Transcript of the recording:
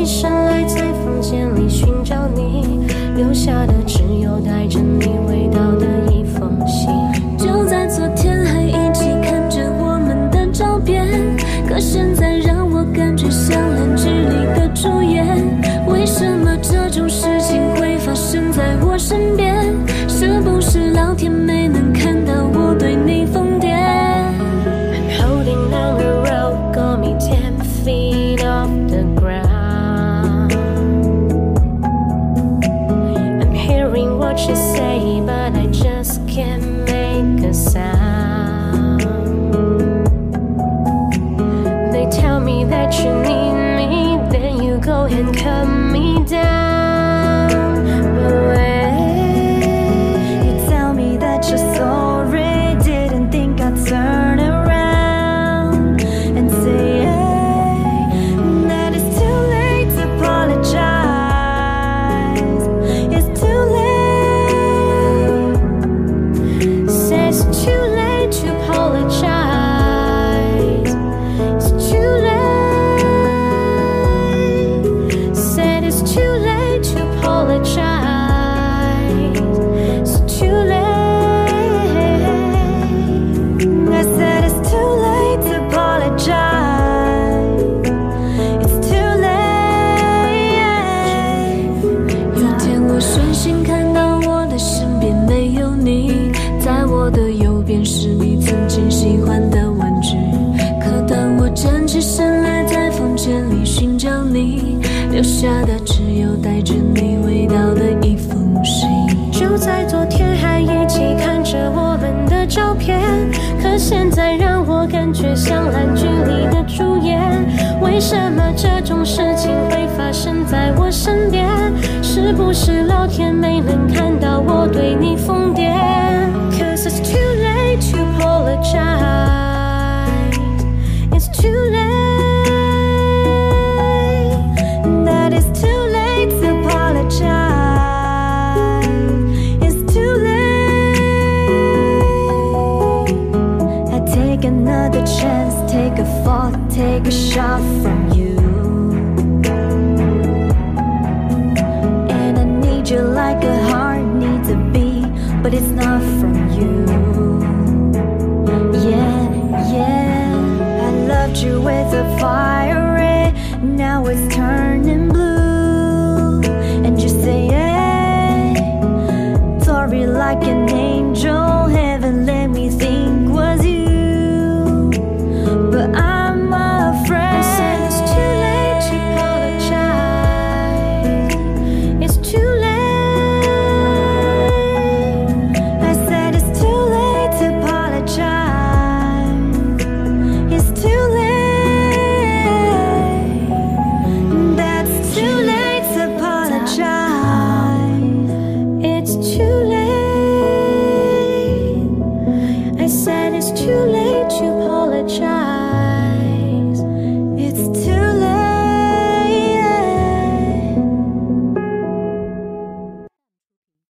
起身来，在房间里寻找你，留下的只有带着你味道的一封信。就在昨天还一起看着我们的照片，可现在让我感觉像烂剧里的主演。为什么这种事情会发生在我身边？是不是老天没能看到我对 you say, but I just can't make a sound. They tell me that you need me, then you go and cut all the child. 下的只有带着你味道的一封信。就在昨天还一起看着我们的照片，可现在让我感觉像烂剧里的主演。为什么这种事情会发生在我身边？是不是老天没能看到我对你疯癫 another chance. Take a fall, take a shot from you. And I need you like a heart needs a beat But it's not from you. Yeah, yeah. I loved you with a